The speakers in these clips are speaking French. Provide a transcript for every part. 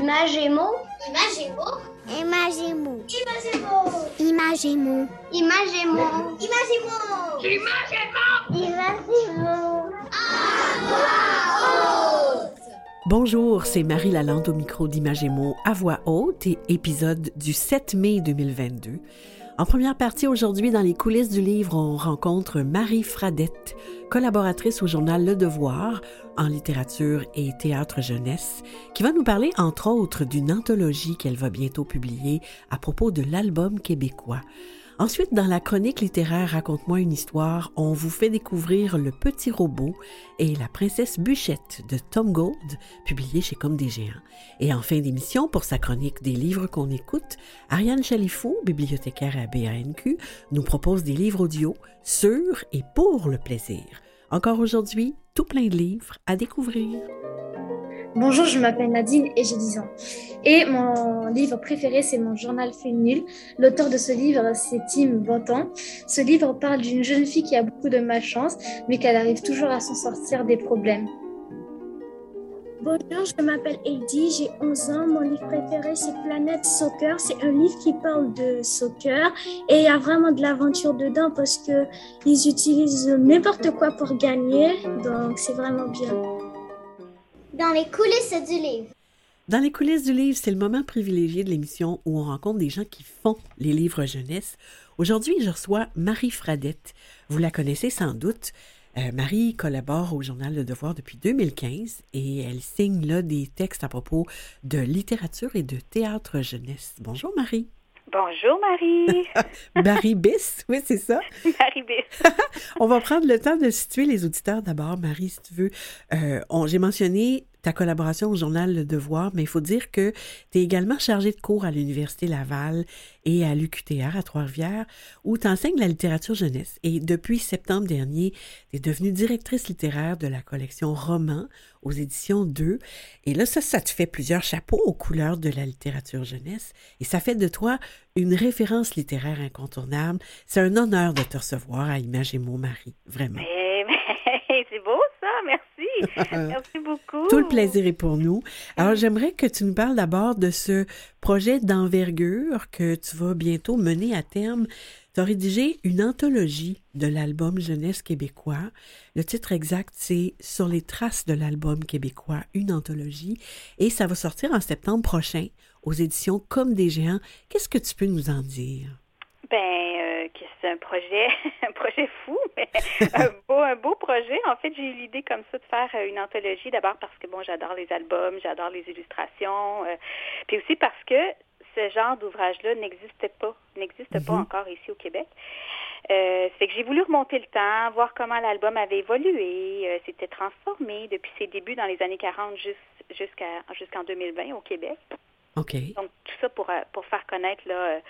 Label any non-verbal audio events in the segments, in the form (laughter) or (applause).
Imagémo. Imagémo. Imagémo. Imagémo. Imagémo. Imagémo. Imagémo. Imagémo. Bonjour, c'est Marie Lalande au micro d'Imagémo à voix haute et épisode du 7 mai 2022. En première partie aujourd'hui, dans les coulisses du livre, on rencontre Marie Fradette, collaboratrice au journal Le Devoir en littérature et théâtre jeunesse, qui va nous parler entre autres d'une anthologie qu'elle va bientôt publier à propos de l'album québécois. Ensuite, dans la chronique littéraire Raconte-moi une histoire, on vous fait découvrir Le Petit Robot et La Princesse Bûchette de Tom Gold, publié chez Comme des Géants. Et en fin d'émission, pour sa chronique des livres qu'on écoute, Ariane Chalifou, bibliothécaire à BANQ, nous propose des livres audio sur et pour le plaisir. Encore aujourd'hui, tout plein de livres à découvrir. Bonjour, je m'appelle Nadine et j'ai 10 ans. Et mon livre préféré, c'est mon journal fait nul. L'auteur de ce livre, c'est Tim Bontemps. Ce livre parle d'une jeune fille qui a beaucoup de malchance, mais qu'elle arrive toujours à s'en sortir des problèmes. Bonjour, je m'appelle Heidi, j'ai 11 ans. Mon livre préféré, c'est Planète Soccer. C'est un livre qui parle de soccer et il y a vraiment de l'aventure dedans parce que ils utilisent n'importe quoi pour gagner. Donc, c'est vraiment bien. Dans les coulisses du livre. Dans les coulisses du livre, c'est le moment privilégié de l'émission où on rencontre des gens qui font les livres jeunesse. Aujourd'hui, je reçois Marie Fradette. Vous la connaissez sans doute. Euh, Marie collabore au journal Le Devoir depuis 2015 et elle signe là des textes à propos de littérature et de théâtre jeunesse. Bonjour Marie. Bonjour Marie. (laughs) Marie Bis, oui, c'est ça. (laughs) Marie Bis. (laughs) on va prendre le temps de situer les auditeurs d'abord, Marie, si tu veux. Euh, J'ai mentionné ta collaboration au journal Le Devoir, mais il faut dire que tu es également chargée de cours à l'Université Laval et à l'UQTR à Trois-Rivières, où tu enseignes la littérature jeunesse. Et depuis septembre dernier, tu es devenue directrice littéraire de la collection Romans aux éditions 2. Et là, ça, ça te fait plusieurs chapeaux aux couleurs de la littérature jeunesse. Et ça fait de toi une référence littéraire incontournable. C'est un honneur de te recevoir à Image et Mon Marie, vraiment. Mais, (laughs) mais c'est beau (laughs) merci. Merci beaucoup. Tout le plaisir est pour nous. Alors, j'aimerais que tu nous parles d'abord de ce projet d'envergure que tu vas bientôt mener à terme. Tu as rédigé une anthologie de l'album jeunesse québécois. Le titre exact, c'est Sur les traces de l'album québécois, une anthologie. Et ça va sortir en septembre prochain aux éditions Comme des géants. Qu'est-ce que tu peux nous en dire? Ben, euh, un projet, (laughs) un projet fou, (laughs) mais un beau, un beau projet. En fait, j'ai eu l'idée comme ça de faire euh, une anthologie. D'abord parce que bon, j'adore les albums, j'adore les illustrations, euh, puis aussi parce que ce genre d'ouvrage-là n'existait pas, n'existe pas encore ici au Québec. Euh, c'est que j'ai voulu remonter le temps, voir comment l'album avait évolué, euh, s'était transformé depuis ses débuts dans les années 40 jusqu'à jusqu'en 2020 au Québec. Donc, tout ça pour, pour faire connaître là,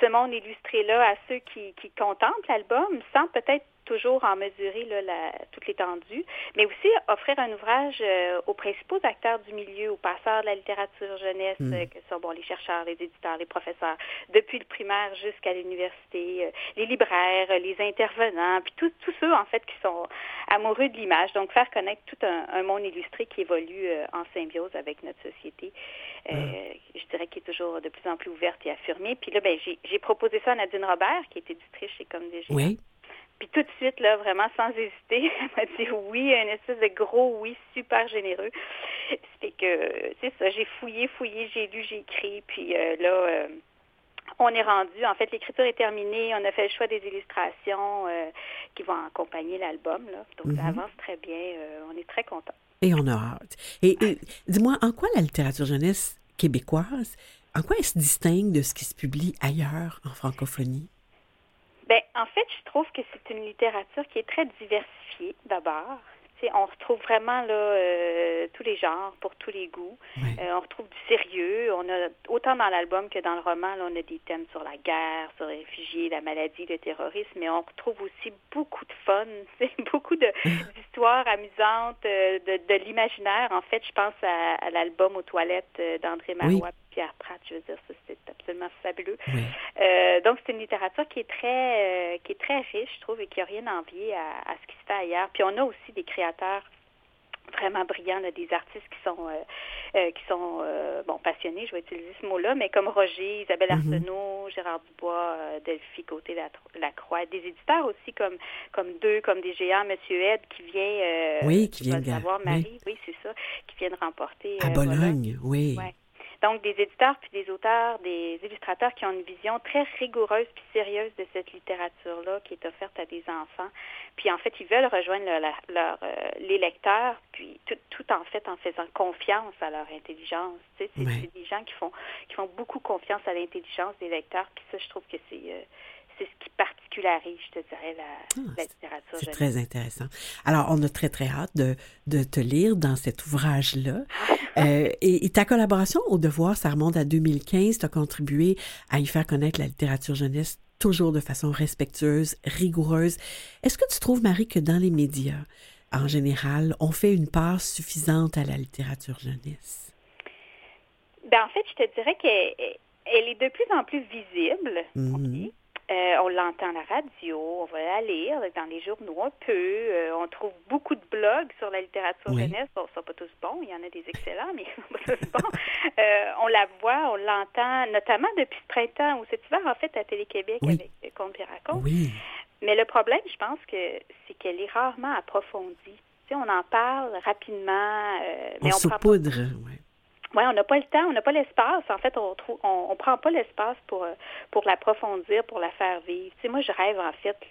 ce monde illustré-là à ceux qui, qui contemplent l'album sans peut-être toujours en mesurer là, la, toute l'étendue, mais aussi offrir un ouvrage euh, aux principaux acteurs du milieu, aux passeurs de la littérature jeunesse, Mm. euh, que sont bon, les chercheurs, les éditeurs, les professeurs, depuis le primaire jusqu'à l'université, euh, les libraires, euh, les intervenants, puis tous ceux en fait qui sont amoureux de l'image. Donc, faire connaître tout un, un monde illustré qui évolue euh, en symbiose avec notre société. Euh, Je dirais qu'il est toujours de plus en plus ouverte et affirmée. Puis là, ben, j'ai j'ai proposé ça à Nadine Robert, qui est éditrice chez Comme des Géants. Oui. Puis tout de suite, là, vraiment sans hésiter, (laughs) elle m'a dit oui, un espèce de gros oui super généreux. Fait que, c'est ça, j'ai fouillé, fouillé, j'ai lu, j'ai écrit, puis euh, là, euh, on est rendu, en fait, l'écriture est terminée, on a fait le choix des illustrations euh, qui vont accompagner l'album, là. Donc, ça Mhm. avance très bien, on est très contents. Et on a hâte. Et, et dis-moi, en quoi la littérature jeunesse québécoise, en quoi elle se distingue de ce qui se publie ailleurs en francophonie? Ben, en fait, je trouve que c'est une littérature qui est très diversifiée, d'abord. On retrouve vraiment là euh, tous les genres pour tous les goûts. Euh, on retrouve du sérieux. On a autant dans l'album que dans le roman, là, on a des thèmes sur la guerre, sur les réfugiés, la maladie, le terrorisme, mais on retrouve aussi beaucoup de fun, (laughs) beaucoup (laughs) d'histoires amusantes, euh, de, de l'imaginaire. En fait, je pense à, à l'album aux toilettes d'André Marois, Pierre Pratt. Je veux dire, c'est absolument fabuleux. Oui. Euh, donc, c'est une littérature qui est très euh, qui est très riche, je trouve, et qui n'a rien à envier à, à ce qui se fait ailleurs. Puis on a aussi des créateurs vraiment brillants, là, des artistes qui sont euh, qui sont bon passionnés, je vais utiliser ce mot-là, mais comme Roger, Isabelle Mhm. Arsenault, Gérard Dubois, Delphi Côté La- Lacroix, des éditeurs aussi comme comme deux, comme des géants, Monsieur Ed qui vient Oui, qui vient de- savoir. Marie, oui, c'est ça, qui viennent remporter À Bologne, oui. Ouais. Donc, des éditeurs puis des auteurs, des illustrateurs qui ont une vision très rigoureuse puis sérieuse de cette littérature-là qui est offerte à des enfants. Puis, en fait, ils veulent rejoindre leur, leur, euh, les lecteurs, puis tout, tout en fait en faisant confiance à leur intelligence. Tu sais, c'est des gens qui font qui font beaucoup confiance à l'intelligence des lecteurs. Puis ça, je trouve que c'est euh, c'est ce qui particularise, je te dirais, la, Ah, la littérature. C'est très intéressant. Alors, on a très, très hâte de, de te lire dans cet ouvrage-là. (laughs) Euh, et, et ta collaboration au Devoir, ça remonte à 2015. Tu as contribué à y faire connaître la littérature jeunesse toujours de façon respectueuse, rigoureuse. Est-ce que tu trouves, Marie, que dans les médias, en général, on fait une part suffisante à la littérature jeunesse? Ben, en fait, je te dirais qu'elle elle est de plus en plus visible. Euh, on l'entend à la radio, on va la lire dans les journaux un peu. euh, on trouve beaucoup de blogs sur la littérature Oui. jeunesse. Bon, ils sont pas tous bons, il y en a des excellents, mais (laughs) ils sont pas tous bons. Euh, on la voit, on l'entend, notamment depuis ce printemps ou cet hiver, en fait, à Télé-Québec Oui. avec euh, Conte Piracon. Oui, Mais le problème, je pense que c'est qu'elle est rarement approfondie. Tu sais, on en parle rapidement, euh, mais on on prend pas saupoudre. Ouais. oui, on n'a pas le temps, on n'a pas l'espace. En fait, on trouve, on, on prend pas l'espace pour euh, pour l'approfondir, pour la faire vivre. Tu sais, moi, je rêve en fait (laughs)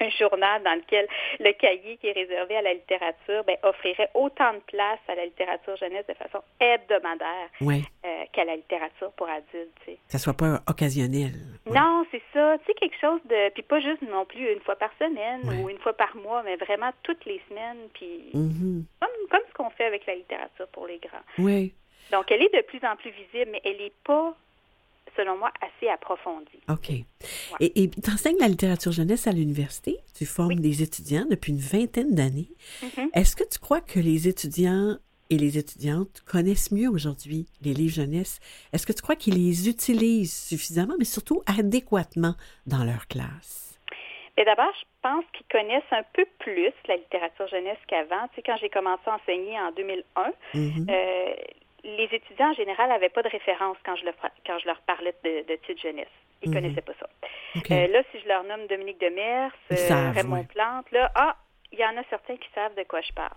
d'un, journal dans lequel le cahier qui est réservé à la littérature, ben, offrirait autant de place à la littérature jeunesse de façon hebdomadaire Ouais, euh, qu'à la littérature pour adultes. Tu sais. ça soit pas occasionnel. Ouais. Non, c'est ça. Tu sais, quelque chose de, puis pas juste non plus une fois par semaine Ouais. ou une fois par mois, mais vraiment toutes les semaines, puis Mhm. comme comme ce qu'on fait avec la littérature pour les grands. Oui, Donc, elle est de plus en plus visible, mais elle n'est pas, selon moi, assez approfondie. OK. Et tu enseignes la littérature jeunesse à l'université? Tu formes des étudiants depuis une vingtaine d'années. Mhm. Est-ce que tu crois que les étudiants et les étudiantes connaissent mieux aujourd'hui les livres jeunesse? Est-ce que tu crois qu'ils les utilisent suffisamment, mais surtout adéquatement dans leur classe? Mais d'abord, je pense qu'ils connaissent un peu plus la littérature jeunesse qu'avant. Tu sais, quand j'ai commencé à enseigner en 2001, Mhm. euh, les étudiants en général n'avaient pas de référence quand je leur, quand je leur parlais de, de titres jeunesse. Ils Mhm. connaissaient pas ça. Euh, là, si je leur nomme Dominique Demers, euh, Raymond ouais. Plante, là, ah, il y en a certains qui savent de quoi je parle.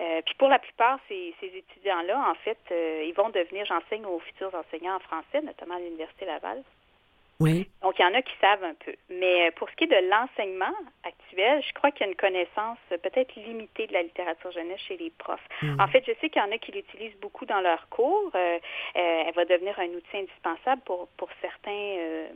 Euh, puis pour la plupart, ces, ces étudiants-là, en fait, euh, ils vont devenir, j'enseigne aux futurs enseignants en français, notamment à l'Université Laval. Oui, Donc, il y en a qui savent un peu. Mais pour ce qui est de l'enseignement je crois qu'il y a une connaissance euh, peut-être limitée de la littérature jeunesse chez les profs. Mhm. En fait, je sais qu'il y en a qui l'utilisent beaucoup dans leurs cours. Euh, euh, elle va devenir un outil indispensable pour, pour certains, euh,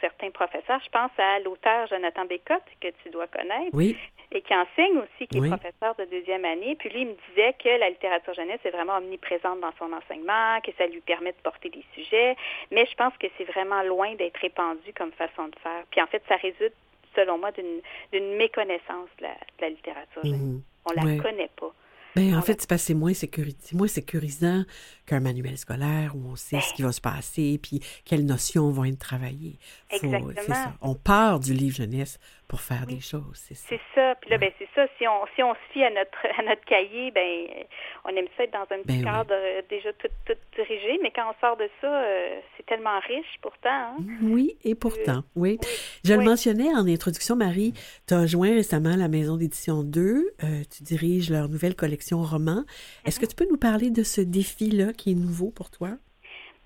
certains professeurs. Je pense à l'auteur Jonathan Bécotte, que tu dois connaître, oui, et qui enseigne aussi, qui est Oui. professeur de deuxième année. Puis lui, il me disait que la littérature jeunesse est vraiment omniprésente dans son enseignement, que ça lui permet de porter des sujets, mais je pense que c'est vraiment loin d'être répandu comme façon de faire. Puis en fait, ça résulte, selon moi, d'une d'une méconnaissance de la, de la littérature jeunesse. Mhm. On la Ouais. connaît pas. Ben, en fait, c'est moins, sécuri- c'est moins sécurisant qu'un manuel scolaire où on sait ce qui va se passer, puis quelles notions vont être travaillées. Faut- Exactement. Ça. On part du livre jeunesse pour faire des choses, c'est ça. C'est ça. Puis là, ben c'est ça. Si on si on se fie à notre à notre cahier, ben on aime ça être dans un petit Ben oui. cadre euh, déjà tout, tout dirigé. Mais quand on sort de ça, euh, c'est tellement riche pourtant. hein. Oui, et pourtant, oui. Je le oui. mentionnais en introduction, Marie, tu as joint récemment la Maison d'édition 2. euh, tu diriges leur nouvelle collection roman. Est-ce que tu peux nous parler de ce défi-là qui est nouveau pour toi?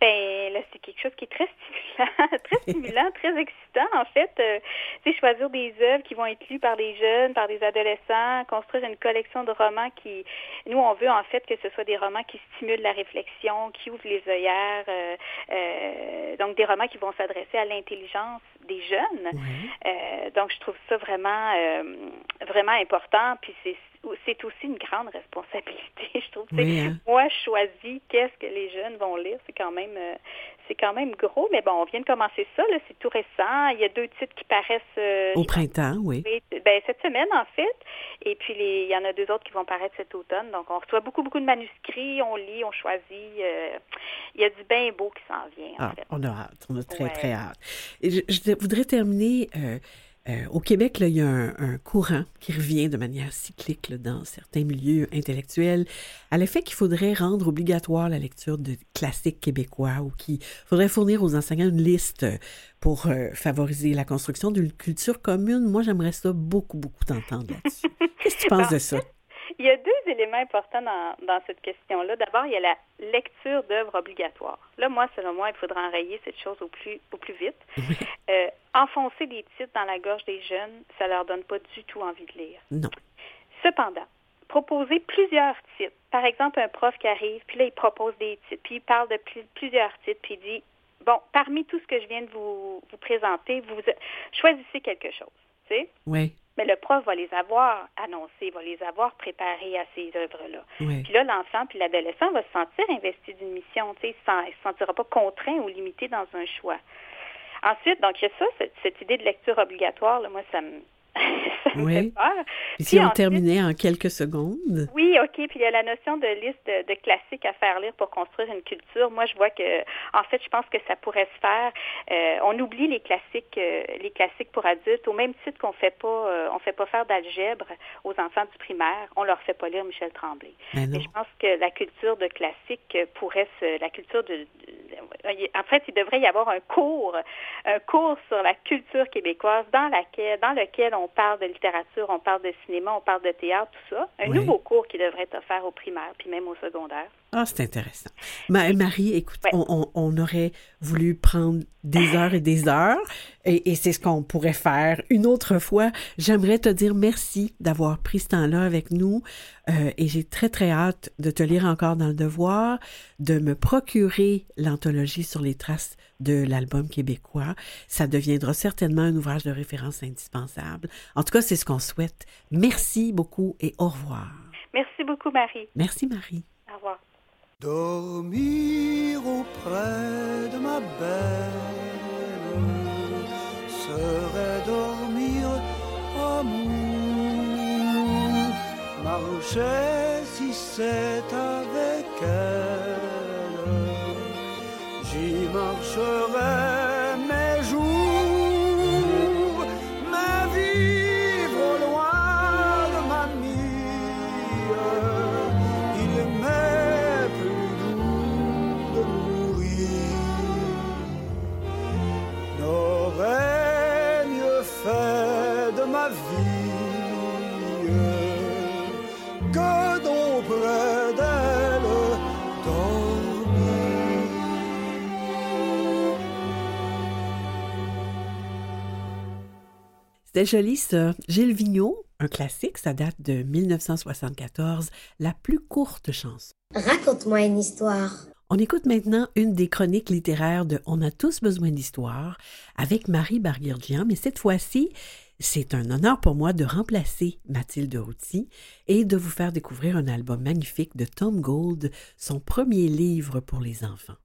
Ben là, c'est quelque chose qui est très stimulant, (laughs) très stimulant, (laughs) très excitant en fait. Euh, tu sais, choisir des œuvres qui vont être lues par des jeunes, par des adolescents, construire une collection de romans qui, nous, on veut en fait que ce soit des romans qui stimulent la réflexion, qui ouvrent les œillères, euh, euh, donc des romans qui vont s'adresser à l'intelligence des jeunes. Oui. Euh, donc, je trouve ça vraiment, vraiment important. Puis c'est c'est aussi une grande responsabilité, (laughs) je trouve. Oui, hein? Moi, je choisis qu'est-ce que les jeunes vont lire. C'est quand même, euh, c'est quand même gros. Mais bon, on vient de commencer ça. C'est tout récent. Il y a deux titres qui paraissent. euh, Au printemps, oui. ben, cette semaine, en fait. Et puis, les, il y en a deux autres qui vont paraître cet automne. Donc, on reçoit beaucoup, beaucoup de manuscrits. On lit, on choisit. euh, il y a du bien beau qui s'en vient, en Ah, fait. on a hâte, on a très, Ouais. très hâte. Et je, je voudrais terminer euh, Euh, au Québec, là, il y a un, un courant qui revient de manière cyclique là, dans certains milieux intellectuels à l'effet qu'il faudrait rendre obligatoire la lecture de classiques québécois ou qu'il faudrait fournir aux enseignants une liste pour euh, favoriser la construction d'une culture commune. Moi, j'aimerais ça beaucoup, beaucoup t'entendre là-dessus. (laughs) Qu'est-ce que tu penses de ça? (laughs) Il y a deux éléments importants dans, dans cette question-là. D'abord, il y a la lecture d'œuvres obligatoires. Là, moi, selon moi, il faudra enrayer cette chose au plus, au plus vite. (laughs) Euh, enfoncer des titres dans la gorge des jeunes, ça leur donne pas du tout envie de lire. Non. Cependant, proposer plusieurs titres. Par exemple, un prof qui arrive, puis là, il propose des titres, puis il parle de pl- plusieurs titres, puis il dit, bon, parmi tout ce que je viens de vous, vous présenter, vous choisissez quelque chose. Tu sais? Oui, Mais le prof va les avoir annoncés, va les avoir préparés à ces œuvres-là. oui. Puis là, l'enfant puis l'adolescent va se sentir investi d'une mission. Tu sais, il ne se sentira pas contraint ou limité dans un choix. Ensuite, donc, il y a ça, cette, cette idée de lecture obligatoire, là, moi, ça me, ça me Oui. fait peur. Et si on ensuite- terminait en quelques secondes? Oui, OK. Puis il y a la notion de liste de, de classiques à faire lire pour construire une culture. Moi, je vois que, en fait, je pense que ça pourrait se faire. Euh, on oublie les classiques, euh, les classiques pour adultes, au même titre qu'on fait pas, euh, on fait pas faire d'algèbre aux enfants du primaire. On leur fait pas lire Michel Tremblay. Ben non. Mais je pense que la culture de classique pourrait se, la culture de, de- en fait, il devrait y avoir un cours, un cours sur la culture québécoise dans laquelle, dans lequel on parle de littérature, on parle de cinéma, on parle de théâtre, tout ça. Un Oui. nouveau cours qui devrait être offert au primaire, puis même au secondaire. Ah, c'est intéressant. Ma- Marie, écoute, Ouais. on, aurait voulu prendre des heures et des heures, et, et c'est ce qu'on pourrait faire une autre fois. J'aimerais te dire merci d'avoir pris ce temps-là avec nous, euh, et j'ai très, très hâte de te lire encore dans le devoir, de me procurer l'anthologie sur les traces de l'album québécois. Ça deviendra certainement un ouvrage de référence indispensable. En tout cas, c'est ce qu'on souhaite. Merci beaucoup et au revoir. Merci beaucoup, Marie. Merci, Marie. Au revoir. Dormir auprès de ma belle serait dormir amour. Marcher si c'est avec elle, j'y marcherai C'était joli ça. Gilles Vigneault, un classique, ça date de 1974, la plus courte chanson. Raconte-moi une histoire. On écoute maintenant une des chroniques littéraires de On a tous besoin d'histoire avec Marie Barguirgian, mais cette fois-ci, c'est un honneur pour moi de remplacer Mathilde Routy et de vous faire découvrir un album magnifique de Tom Gold, son premier livre pour les enfants.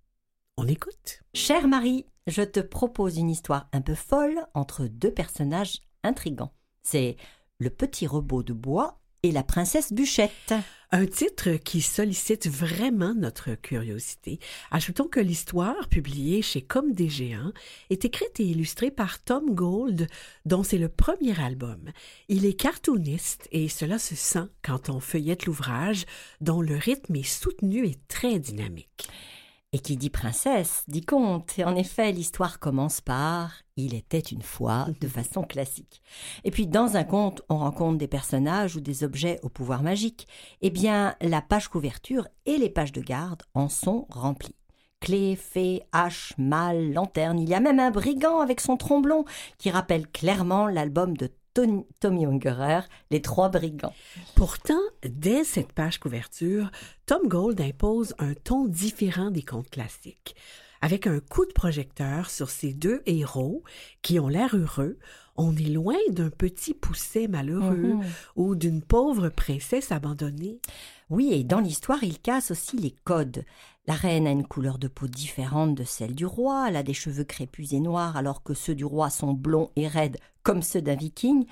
On écoute. Chère Marie, je te propose une histoire un peu folle entre deux personnages intrigants. C'est le petit robot de bois et la princesse Bûchette. Un titre qui sollicite vraiment notre curiosité. Ajoutons que l'histoire, publiée chez Comme des Géants, est écrite et illustrée par Tom Gold, dont c'est le premier album. Il est cartooniste et cela se sent quand on feuillette l'ouvrage, dont le rythme est soutenu et très dynamique. Et qui dit princesse, dit conte. Et en effet, l'histoire commence par Il était une fois, de façon classique. Et puis, dans un conte, on rencontre des personnages ou des objets au pouvoir magique. Eh bien, la page couverture et les pages de garde en sont remplies. Clés, fées, haches, mâles, lanternes. Il y a même un brigand avec son tromblon qui rappelle clairement l'album de Tony- Tommy Ungerer, Les Trois Brigands. Pourtant, dès cette page couverture, Tom Gold impose un ton différent des contes classiques. Avec un coup de projecteur sur ces deux héros qui ont l'air heureux, on est loin d'un petit pousset malheureux Mhm. ou d'une pauvre princesse abandonnée. Oui, et dans l'histoire, il casse aussi les codes. La reine a une couleur de peau différente de celle du roi, elle a des cheveux crépus et noirs alors que ceux du roi sont blonds et raides comme ceux d'un viking.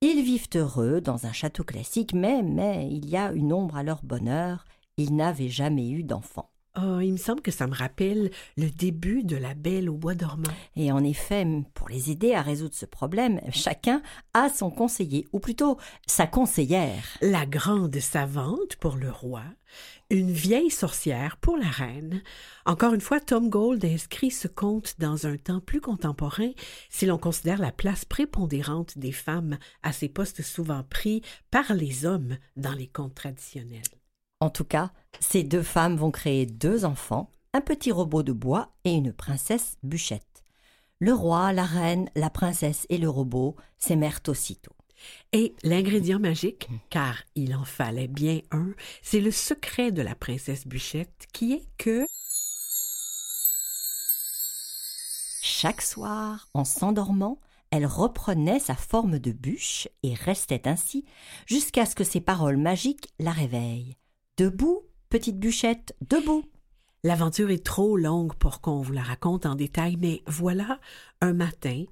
Ils vivent heureux dans un château classique, mais, mais il y a une ombre à leur bonheur, ils n'avaient jamais eu d'enfant. Oh, il me semble que ça me rappelle le début de La Belle au bois dormant. Et en effet, pour les aider à résoudre ce problème, chacun a son conseiller, ou plutôt sa conseillère. La grande savante pour le roi, une vieille sorcière pour la reine. Encore une fois, Tom Gold inscrit ce conte dans un temps plus contemporain si l'on considère la place prépondérante des femmes à ces postes souvent pris par les hommes dans les contes traditionnels. En tout cas, ces deux femmes vont créer deux enfants, un petit robot de bois et une princesse bûchette. Le roi, la reine, la princesse et le robot s'aimèrent aussitôt. Et l'ingrédient magique, car il en fallait bien un, c'est le secret de la princesse Bûchette qui est que chaque soir, en s'endormant, elle reprenait sa forme de bûche et restait ainsi jusqu'à ce que ses paroles magiques la réveillent. Debout, petite bûchette, debout. L'aventure est trop longue pour qu'on vous la raconte en détail, mais voilà, un matin,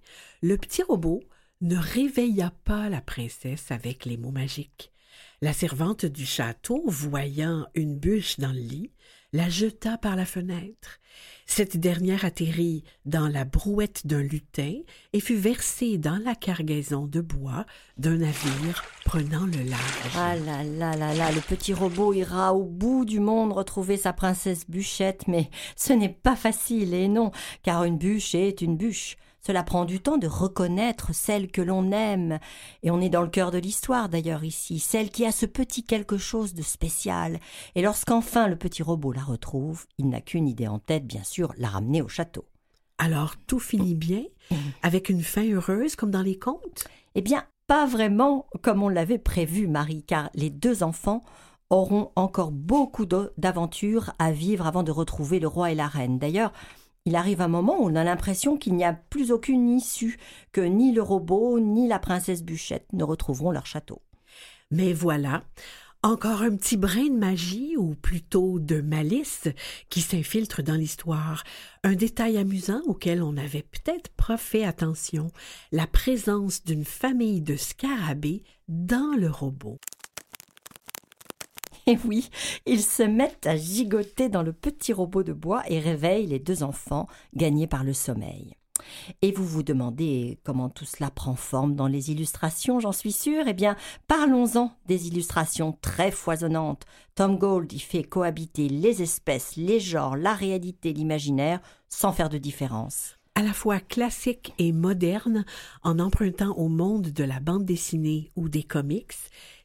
le petit robot ne réveilla pas la princesse avec les mots magiques. La servante du château, voyant une bûche dans le lit, la jeta par la fenêtre. Cette dernière atterrit dans la brouette d'un lutin et fut versée dans la cargaison de bois d'un navire prenant le large. Ah là là là là, le petit robot ira au bout du monde retrouver sa princesse bûchette, mais ce n'est pas facile, et non, car une bûche est une bûche. Cela prend du temps de reconnaître celle que l'on aime, et on est dans le cœur de l'histoire d'ailleurs ici, celle qui a ce petit quelque chose de spécial, et lorsqu'enfin le petit robot la retrouve, il n'a qu'une idée en tête, bien sûr, la ramener au château. Alors tout finit bien, (laughs) avec une fin heureuse comme dans les contes? Eh bien, pas vraiment comme on l'avait prévu, Marie, car les deux enfants auront encore beaucoup d'aventures à vivre avant de retrouver le roi et la reine. D'ailleurs, il arrive un moment où on a l'impression qu'il n'y a plus aucune issue, que ni le robot ni la princesse Bûchette ne retrouveront leur château. Mais voilà, encore un petit brin de magie, ou plutôt de malice, qui s'infiltre dans l'histoire. Un détail amusant auquel on n'avait peut-être pas fait attention, la présence d'une famille de scarabées dans le robot. Et oui, ils se mettent à gigoter dans le petit robot de bois et réveillent les deux enfants gagnés par le sommeil. Et vous vous demandez comment tout cela prend forme dans les illustrations, j'en suis sûre. Eh bien, parlons-en des illustrations très foisonnantes. Tom Gold y fait cohabiter les espèces, les genres, la réalité, l'imaginaire, sans faire de différence à la fois classique et moderne en empruntant au monde de la bande dessinée ou des comics,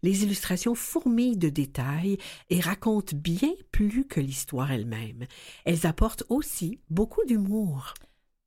les illustrations fourmillent de détails et racontent bien plus que l'histoire elle-même. Elles apportent aussi beaucoup d'humour.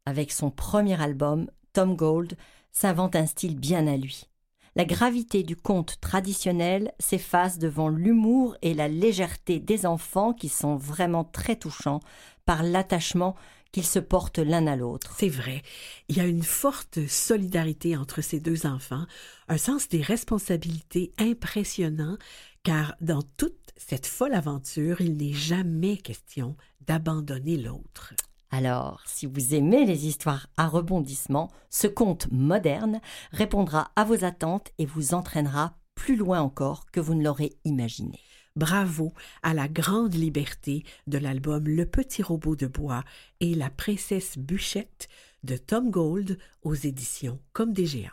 Avec son premier album, Tom Gold s'invente un style bien à lui. La gravité du conte traditionnel s'efface devant l'humour et la légèreté des enfants qui sont vraiment très touchants par l'attachement qu'ils se portent l'un à l'autre. C'est vrai. Il y a une forte solidarité entre ces deux enfants, un sens des responsabilités impressionnant, car dans toute cette folle aventure, il n'est jamais question d'abandonner l'autre. Alors, si vous aimez les histoires à rebondissement, ce conte moderne répondra à vos attentes et vous entraînera plus loin encore que vous ne l'aurez imaginé. Bravo à la grande liberté de l'album Le petit robot de bois et La princesse Bûchette de Tom Gold aux éditions Comme des géants.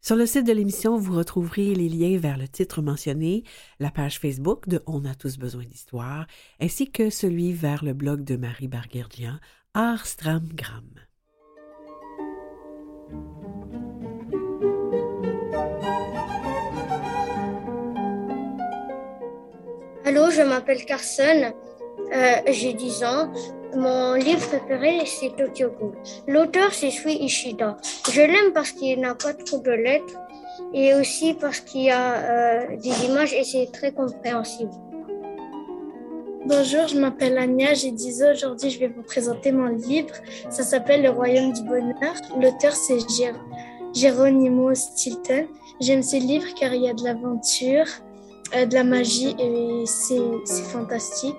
Sur le site de l'émission, vous retrouverez les liens vers le titre mentionné, la page Facebook de On a tous besoin d'histoire, ainsi que celui vers le blog de Marie Barguerdian, Arstramgram. Allô, je m'appelle Carson, euh, j'ai 10 ans. Mon livre préféré, c'est Tokyo Ghoul. L'auteur, c'est Shui Ishida. Je l'aime parce qu'il n'a pas trop de lettres et aussi parce qu'il y a euh, des images et c'est très compréhensible. Bonjour, je m'appelle Anya, j'ai 10 ans. Aujourd'hui, je vais vous présenter mon livre. Ça s'appelle Le Royaume du Bonheur. L'auteur, c'est Geronimo Stilton. J'aime ce livre car il y a de l'aventure, de la magie et c'est fantastique.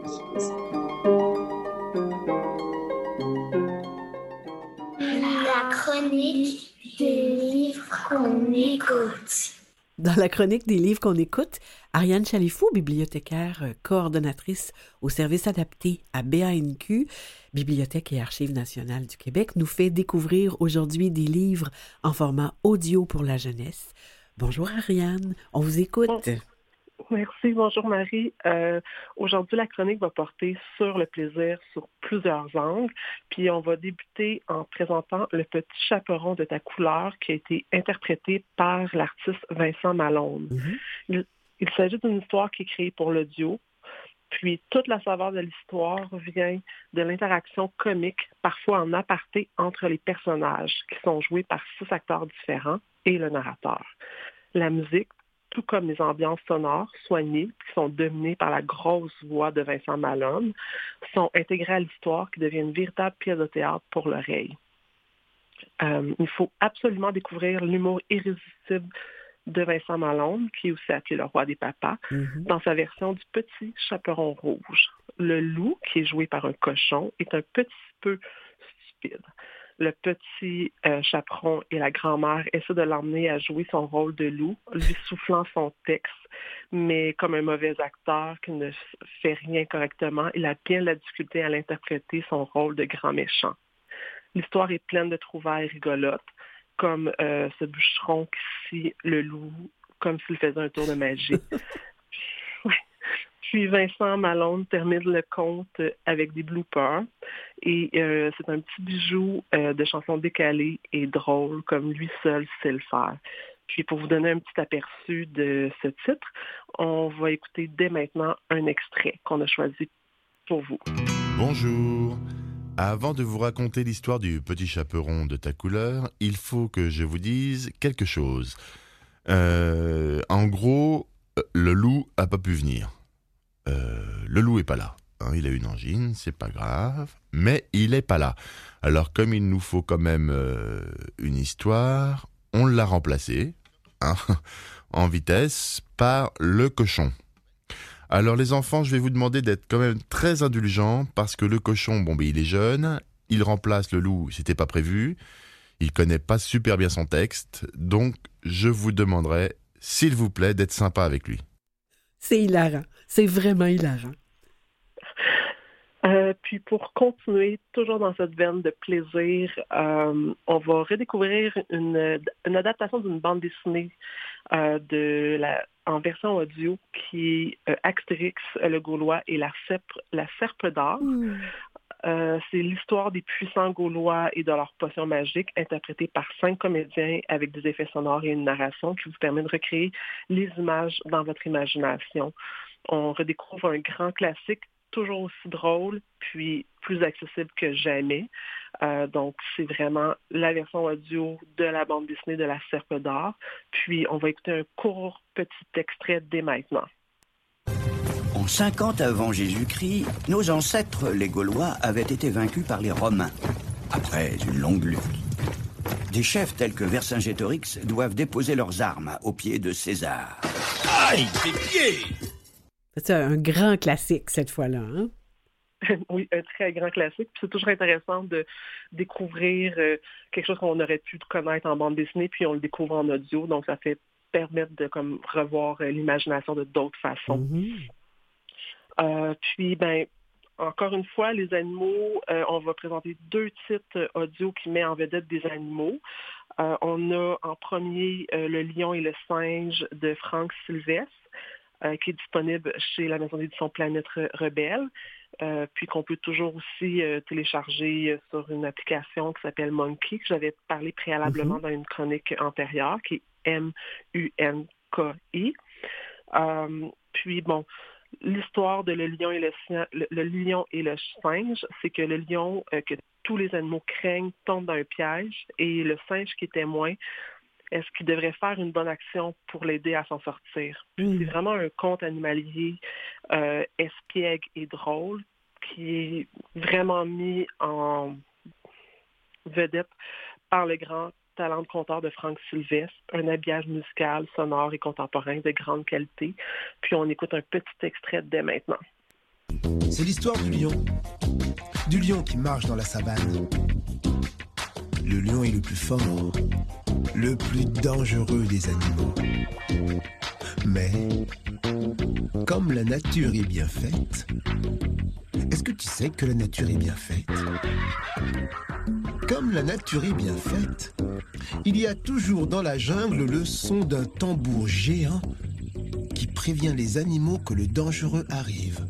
La chronique des livres qu'on écoute. Dans la chronique des livres qu'on écoute, Ariane Chalifou, bibliothécaire euh, coordonnatrice au service adapté à BANQ, Bibliothèque et Archives nationales du Québec, nous fait découvrir aujourd'hui des livres en format audio pour la jeunesse. Bonjour Ariane, on vous écoute. Merci, bonjour Marie. Euh, Aujourd'hui, la chronique va porter sur le plaisir sur plusieurs angles. Puis on va débuter en présentant le petit chaperon de ta couleur qui a été interprété par l'artiste Vincent Malone. Mhm. Il, il s'agit d'une histoire qui est créée pour l'audio. Puis toute la saveur de l'histoire vient de l'interaction comique, parfois en aparté, entre les personnages qui sont joués par six acteurs différents et le narrateur. La musique, tout comme les ambiances sonores soignées, qui sont dominées par la grosse voix de Vincent Malone, sont intégrées à l'histoire qui devient une véritable pièce de théâtre pour l'oreille. Euh, il faut absolument découvrir l'humour irrésistible de Vincent Malone, qui est aussi appelé le roi des papas, Mhm. dans sa version du petit chaperon rouge. Le loup, qui est joué par un cochon, est un petit peu stupide. Le petit euh, chaperon et la grand-mère essaient de l'emmener à jouer son rôle de loup, lui soufflant son texte, mais comme un mauvais acteur qui ne fait rien correctement, il a bien la difficulté à l'interpréter son rôle de grand méchant. L'histoire est pleine de trouvailles rigolotes, comme euh, ce bûcheron qui scie le loup comme s'il faisait un tour de magie. (laughs) Puis Vincent Malone termine le conte avec des bloopers et euh, c'est un petit bijou euh, de chansons décalées et drôles comme lui seul sait le faire. Puis pour vous donner un petit aperçu de ce titre, on va écouter dès maintenant un extrait qu'on a choisi pour vous. Bonjour. Avant de vous raconter l'histoire du petit chaperon de ta couleur, il faut que je vous dise quelque chose. Euh, en gros, le loup a pas pu venir. Euh, le loup est pas là. hein, il a une angine, c'est pas grave, mais il est pas là. Alors comme il nous faut quand même euh, une histoire, on l'a remplacé hein, (laughs) en vitesse par le cochon. Alors les enfants, je vais vous demander d'être quand même très indulgents parce que le cochon, bon ben il est jeune, il remplace le loup, c'était pas prévu, il connaît pas super bien son texte, donc je vous demanderai, s'il vous plaît, d'être sympa avec lui. C'est hilarant, c'est vraiment hilarant. Euh, puis pour continuer, toujours dans cette veine de plaisir, euh, on va redécouvrir une, une adaptation d'une bande dessinée euh, de la, en version audio qui est Astérix, le Gaulois et la, serpe, la serpe d'or. Euh, c'est l'histoire des puissants Gaulois et de leurs potions magiques, interprétée par cinq comédiens avec des effets sonores et une narration qui vous permet de recréer les images dans votre imagination. On redécouvre un grand classique toujours aussi drôle, puis plus accessible que jamais. Euh, donc, c'est vraiment la version audio de la bande dessinée de la Serpe d'Or. Puis, on va écouter un court petit extrait dès maintenant. En 50 avant Jésus-Christ, nos ancêtres, les Gaulois, avaient été vaincus par les Romains, après une longue lutte. Des chefs tels que Vercingétorix doivent déposer leurs armes aux pieds de César. Aïe, tes pieds C'est un grand classique cette fois-là. Hein? (laughs) oui, un très grand classique. Puis c'est toujours intéressant de découvrir euh, quelque chose qu'on aurait pu connaître en bande dessinée, puis on le découvre en audio. Donc, ça fait permettre de comme revoir euh, l'imagination de d'autres façons. Mhm. Euh, puis, ben, encore une fois, les animaux, euh, on va présenter deux titres audio qui mettent en vedette des animaux. Euh, on a en premier Le lion et le singe de Franck Sylvestre, qui est disponible chez la maison d'édition Planète Re- Rebelle, euh, puis qu'on peut toujours aussi euh, télécharger euh, sur une application qui s'appelle Monkey, que j'avais parlé préalablement Mhm. dans une chronique antérieure, qui est M-U-N-K-I. Euh, puis bon, l'histoire de le lion et le, le, le lion et le singe, c'est que le lion euh, que tous les animaux craignent tombe dans un piège et le singe qui est témoin, est-ce qu'il devrait faire une bonne action pour l'aider à s'en sortir? Mm. C'est vraiment un conte animalier euh, espiègle et drôle qui est vraiment mis en vedette par le grand talent de conteur de Franck Sylvestre, un habillage musical, sonore et contemporain de grande qualité. Puis on écoute un petit extrait dès maintenant. C'est l'histoire du lion. Du lion qui marche dans la savane. Le lion est le plus fort. Le plus dangereux des animaux. Mais, comme la nature est bien faite, est-ce que tu sais que la nature est bien faite? Comme la nature est bien faite, il y a toujours dans la jungle le son d'un tambour géant qui prévient les animaux que le dangereux arrive.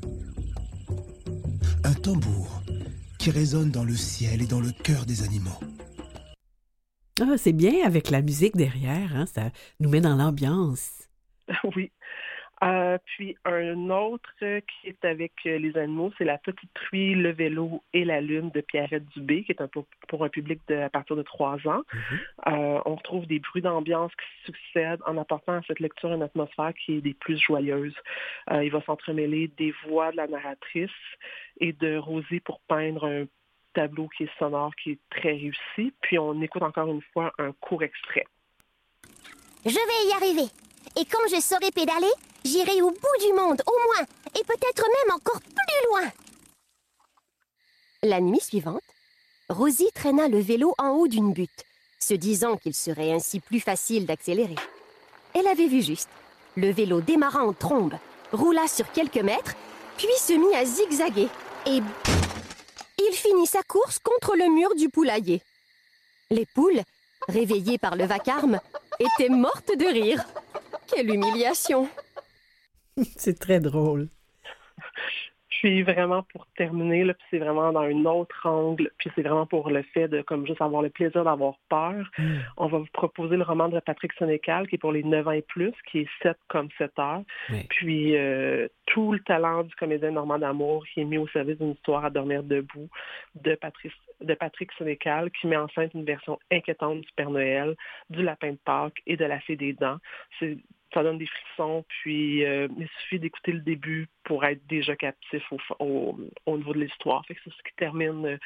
Un tambour qui résonne dans le ciel et dans le cœur des animaux. Ah, c'est bien avec la musique derrière, hein, ça nous met dans l'ambiance. (laughs) Oui. Euh, puis un autre qui est avec euh, les animaux, c'est La Petite Truie, Le Vélo et la Lune de Pierrette Dubé, qui est un pour un public de, à partir de trois ans. Euh, on retrouve des bruits d'ambiance qui succèdent en apportant à cette lecture une atmosphère qui est des plus joyeuses. Euh, il va s'entremêler des voix de la narratrice et de Rosie pour peindre un tableau qui est sonore, qui est très réussi. Puis on écoute encore une fois un court extrait. Je vais y arriver. Et quand je saurai pédaler, j'irai au bout du monde, au moins, et peut-être même encore plus loin. La nuit suivante, Rosie traîna le vélo en haut d'une butte, se disant qu'il serait ainsi plus facile d'accélérer. Elle avait vu juste. Le vélo démarra en trombe, roula sur quelques mètres, puis se mit à zigzaguer, et il finit sa course contre le mur du poulailler. Les poules, réveillées par le vacarme, étaient mortes de rire. Quelle humiliation (laughs) c'est très drôle. Puis vraiment pour terminer, là, puis c'est vraiment dans un autre angle, puis c'est vraiment pour le fait de comme juste avoir le plaisir d'avoir peur. Mm. On va vous proposer le roman de Patrick Sénécal qui est pour les 9 ans et plus, qui est 7 comme 7 heures. Puis euh, tout le talent du comédien Normand d'Amour qui est mis au service d'une histoire à dormir debout de Patrick, de Patrick Sénécal qui met en scène une version inquiétante du Père Noël, du Lapin de Pâques et de la Fée des Dents. C'est ça donne des frissons, puis euh, il suffit d'écouter le début pour être déjà captif au, au, au niveau de l'histoire. C'est ce qui termine euh,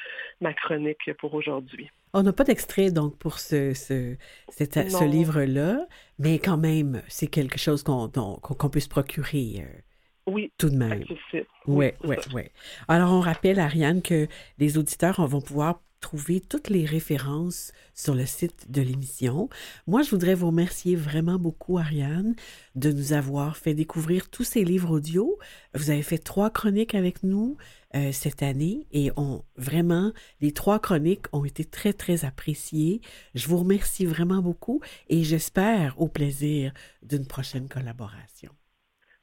ma chronique pour aujourd'hui. On n'a pas d'extrait donc pour ce, ce, cet- ce Non. livre-là, mais quand même, c'est quelque chose qu'on qu'on peut se procurer euh, Oui. tout de même. accessible. Oui, oui, oui. Alors, on rappelle, Ariane, que les auditeurs vont pouvoir trouver toutes les références sur le site de l'émission. Moi, je voudrais vous remercier vraiment beaucoup, Ariane, de nous avoir fait découvrir tous ces livres audio. Vous avez fait trois chroniques avec nous euh, cette année et on vraiment, les trois chroniques ont été très, très appréciées. Je vous remercie vraiment beaucoup et j'espère au plaisir d'une prochaine collaboration.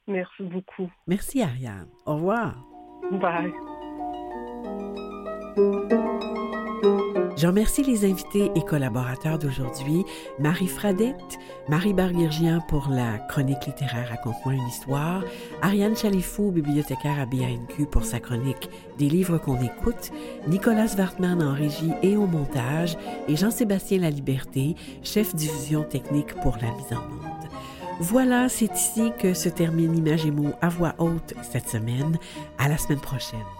Merci beaucoup. Merci, Ariane. Au revoir. Bye. Je remercie les invités et collaborateurs d'aujourd'hui, Marie Fradette, Marie Barguirgian pour la chronique littéraire Raconte-moi une histoire, Ariane Chalifou, bibliothécaire à BANQ pour sa chronique Des livres qu'on écoute, Nicolas Wartman en régie et au montage, et Jean-Sébastien Laliberté, chef diffusion technique pour la mise en onde. Voilà, c'est ici que se termine Image et mots à voix haute cette semaine. À la semaine prochaine.